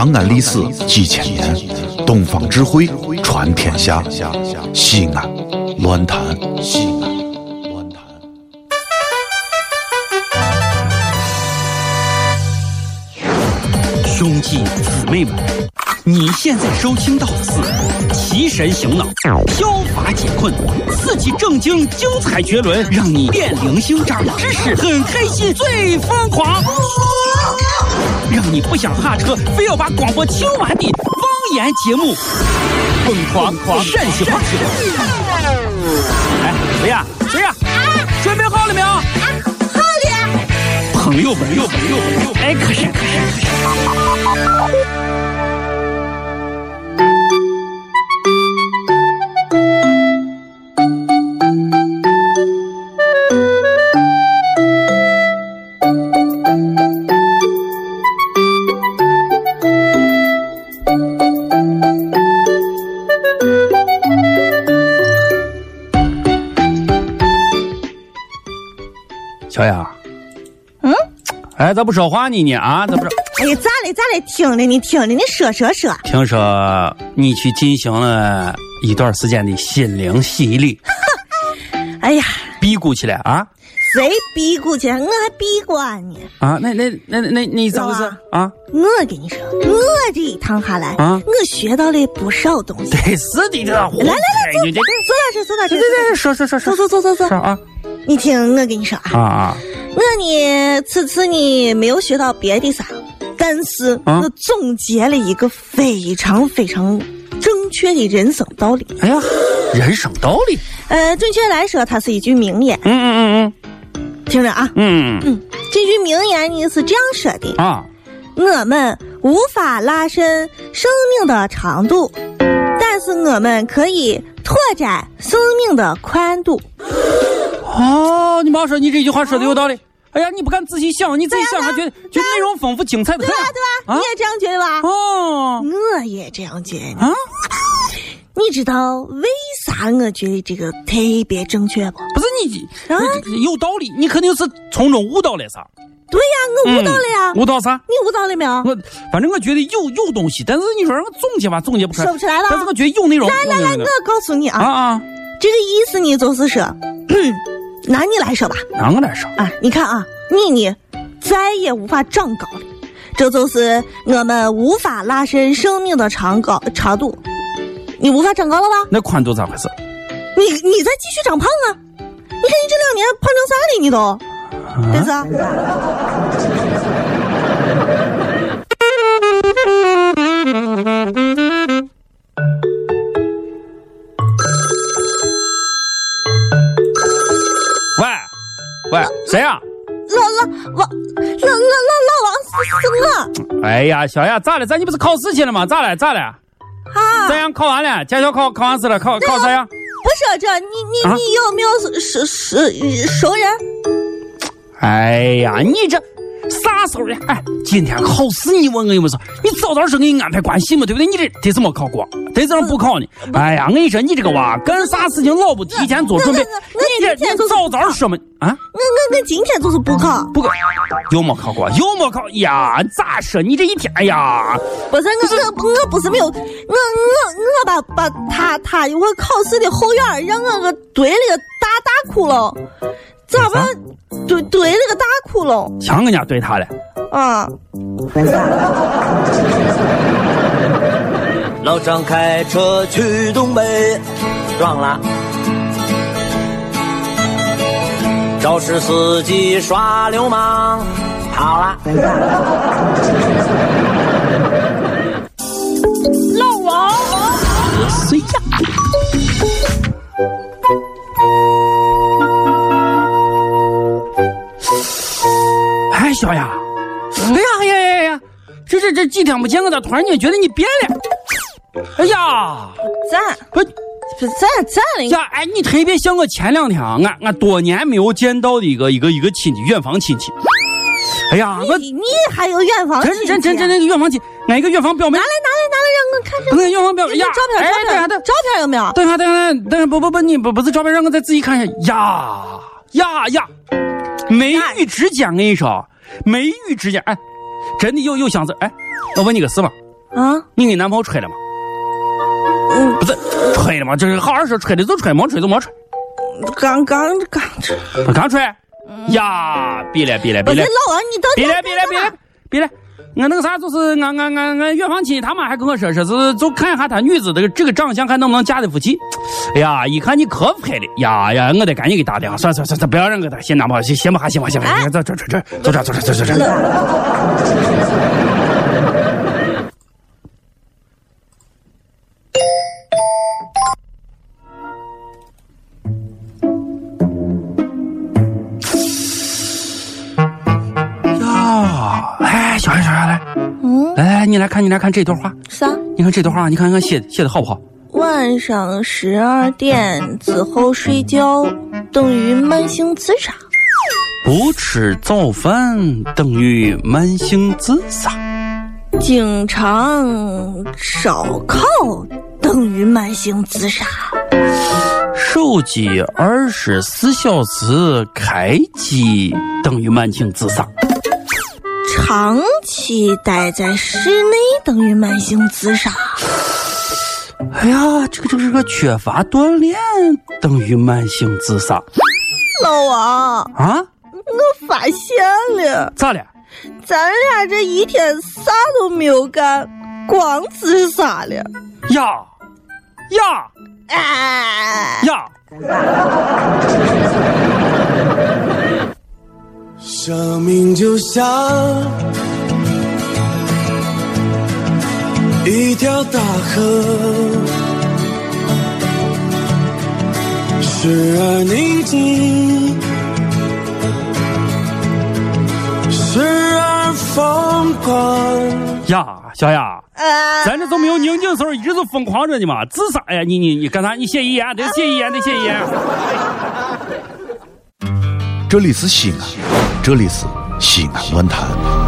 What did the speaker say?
长安历史几千年，东方智慧传天下。西安，乱谈西安。乱谈。兄弟姊妹们，你现在收听到的是提神醒脑、消乏解困、刺激正经、精彩绝伦，让你变灵性、长知识、很开心、最疯狂，让你不想下车，非要把广播听完的方言节目，疯狂狂陕西话。哎，谁呀？谁呀？准备好了没有？好了，朋友们，朋友们，朋友们，哎，可是可是可是。小雅，嗯，哎，咋不说话呢？你啊，咋不说？哎呀，咋的咋的？听着呢听着，呢说说说。听说你去进行了一段时间的心灵洗礼，哎呀，辟谷去了啊？谁辟谷去？我还闭关呢。啊，那那那那你咋回事啊？我跟你说，我这一趟下来，啊我学到了不少东西。得是的，这来来来，坐坐到这，坐到这。对对对，说说说说坐坐坐坐坐。说啊你听我跟你说啊！我呢此次呢没有学到别的啥，但是啊我总结了一个非常非常正确的人生道理。哎呀，人生道理，呃，准确来说，它是一句名言。嗯嗯嗯嗯听着啊，嗯嗯嗯，这句名言呢是这样说的嗯：啊，我们无法拉伸生命的长度，但是我们可以拓展生命的宽度。哦，你妈说你这句话说的有道理。哎呀，你不敢仔细想，你自己想还觉得觉得内容丰富精彩的很对吧？对吧？啊你也这样觉得吧？哦我也这样觉得。啊，你知道为啥我觉得这个特别正确不？不是你啊你有道理，你肯定是从中悟到了啥？对呀，我悟到了呀。悟到啥？你悟到了没有？我反正我觉得有有东西，但是你说让我总结吧，总结不出来。说不出来了但是我觉得有内容。来来来，我告诉你啊，啊啊，这个意思呢就是说，拿你来说吧。拿我来说，啊，你看啊，你呢再也无法长高了，这就是我们无法拉伸生命的长高长度。你无法长高了吧？那宽度咋回事？你你再继续长胖啊！你看你这两年胖成啥了？你都，对子啊？老老王老老老老王是是我哎呀，小雅，咋了？咱你不是考试去了吗？咋了？咋了？啊！咋样？考完了？驾校考考完试了？考考咋样？不是这，你你啊你有没有是是是熟人？哎呀，你这啥时候了？哎，今天考试你问我有没有事？你早早说给你安排关系嘛，对不对？你这得怎么考过，得怎么补考呢。哎呀，我跟你说，你这个娃干啥事情老不提前做准备，你这你早早说嘛啊？我我我今天就是补考，补考，又没考过，又没考呀？咋说？你这一天，哎呀，不是我我我不是没有，我我我把把他他一会考试的后院让我个堆了个大大窟窿？堆堆了个大窟窿强人家怼他了。啊！老张开车去东北，撞了。肇事司机耍流氓，跑了。老王，谁呀？天不见，我咋突然间觉得你变了？哎呀，咋不不赞赞了？呀，哎，你特别像我前两天啊，俺俺多年没有见到的一个一个一个亲戚，远房亲戚。哎呀，我你你还有远房亲戚啊？真真真真那个远房亲，俺一个远房表妹拿，来拿来拿来，让我看看。不是远房表妹呀，照片哎照片等下等照片有没有？等下等下等下，不不不，你不不是照片，让我再仔细看一下。呀呀呀，眉宇之间，我跟你说，眉宇之间，哎，真的有有箱子。哎，我问你个事嘛，啊，你跟男朋友吹了吗？嗯，不是吹了吗？这是好好说，吹的就吹，没吹就没吹。刚刚刚吹，刚吹呀，别了别了不别了，是老王，你到底别了要别了别了别了。我那个啥，就是俺俺俺俺远房亲戚他妈还跟我说，说是就看一下他女子的这个长相，看能不能嫁得服气。哎呀，一看你可不配了，呀呀，我得赶紧给打电话，算算算算，不要让给他先拿吧，先先吧，先吧，先吧，走走走走走走走走走这哎，小孩小孩来，嗯，来来，你来看你来看这段话，啥？你看这段话，你看看写写的好不好？晚上十二点之后睡觉等于慢性自杀。不吃早饭等于慢性自杀，经常烧烤等于慢性自杀。手机二十四小时开机等于慢性自杀，长期待在室内等于慢性自杀。哎呀，这个这个这个缺乏锻炼等于慢性自杀老王，啊？我发现了，咋了？咱俩这一天啥都没有干，光自杀了。呀呀哎，呀！生命就像一条大河，时而宁静，时而疯狂。呀，小雅，咱这都没有宁静时候，一直都疯狂着呢嘛。自杀呀，你你你干啥？你写遗言，得写遗言，得写遗言。这里是西安，这里是西南论坛。